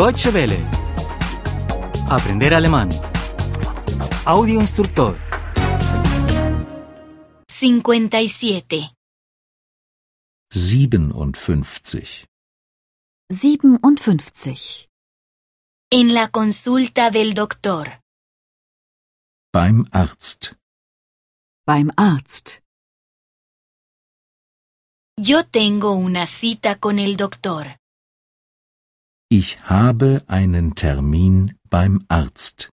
Deutsche Welle. Aprender alemán. Audio instructor. 57. 57. 57. En la consulta del doctor. Beim Arzt. Beim Arzt. Yo tengo una cita con el doctor. Ich habe einen Termin beim Arzt.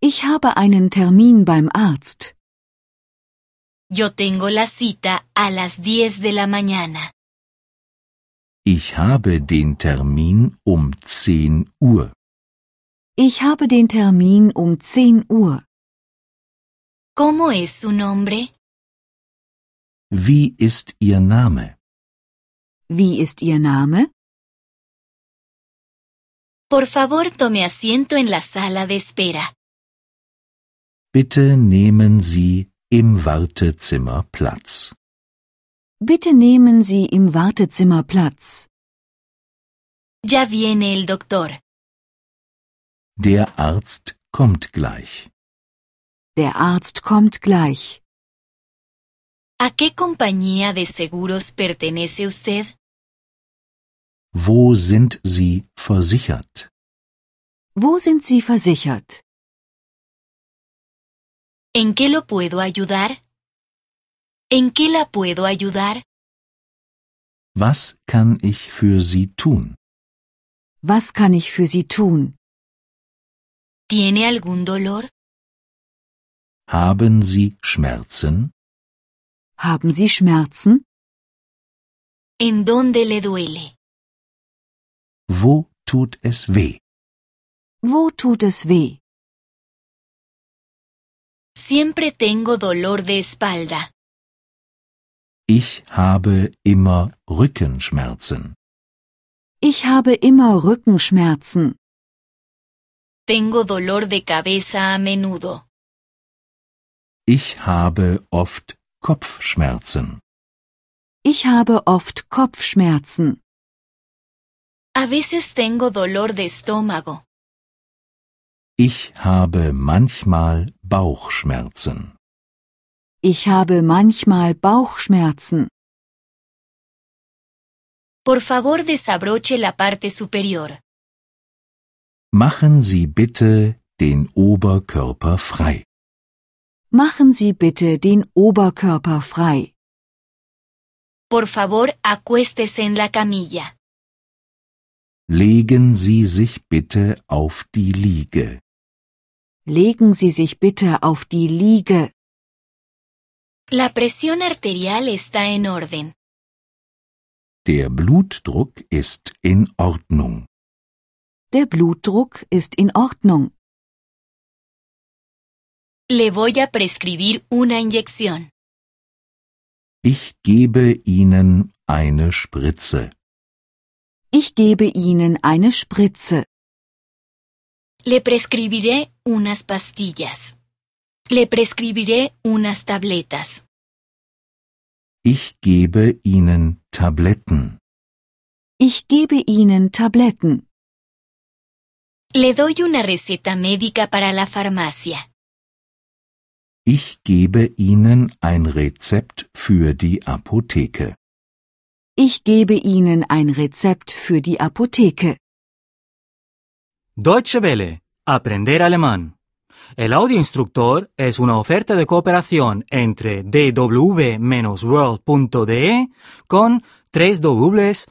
Ich habe einen Termin beim Arzt. Yo tengo la cita a las 10 de la mañana. Ich habe den Termin um 10 Uhr. Ich habe den Termin um 10 Uhr. ¿Cómo es su nombre? Wie ist Ihr Name? Wie ist Ihr Name? Por favor, tome asiento en la sala de espera. Bitte nehmen Sie im Wartezimmer Platz. Bitte nehmen Sie im Wartezimmer Platz. Ya viene el doctor. Der Arzt kommt gleich. Der Arzt kommt gleich. ¿A qué compañía de seguros pertenece usted? Wo sind Sie versichert? Wo sind Sie versichert? ¿En qué lo puedo ayudar? ¿En qué la puedo ayudar? Was kann ich für Sie tun? Was kann ich für Sie tun? ¿Tiene algún dolor? Haben Sie Schmerzen? Haben Sie Schmerzen? ¿En dónde le duele? Wo tut es weh? Wo tut es weh? Siempre tengo dolor de espalda. Ich habe immer Rückenschmerzen. Ich habe immer Rückenschmerzen. Tengo dolor de cabeza a menudo. Ich habe oft Kopfschmerzen. Ich habe oft Kopfschmerzen. A veces tengo dolor de estómago. Ich habe manchmal Bauchschmerzen. Ich habe manchmal Bauchschmerzen. Por favor, desabroche la parte superior. Machen Sie bitte den Oberkörper frei. Machen Sie bitte den Oberkörper frei. Por favor, acuéstese en la camilla. Legen Sie sich bitte auf die Liege. Legen Sie sich bitte auf die Liege. La presión arterial está en orden. Der Blutdruck ist in Ordnung. Der Blutdruck ist in Ordnung. Le voy a prescribir una inyección. Ich gebe Ihnen eine Spritze. Ich gebe Ihnen eine Spritze. Le prescribiré unas pastillas. Le prescribiré unas tabletas. Ich gebe Ihnen Tabletten. Ich gebe Ihnen Tabletten. Le doy una receta médica para la farmacia. Ich gebe Ihnen ein Rezept für die Apotheke. Ich gebe Ihnen ein Rezept für die Apotheke. Deutsche Welle. Aprender alemán. El audio instructor es una oferta de cooperación entre dw-world.de con 3 2de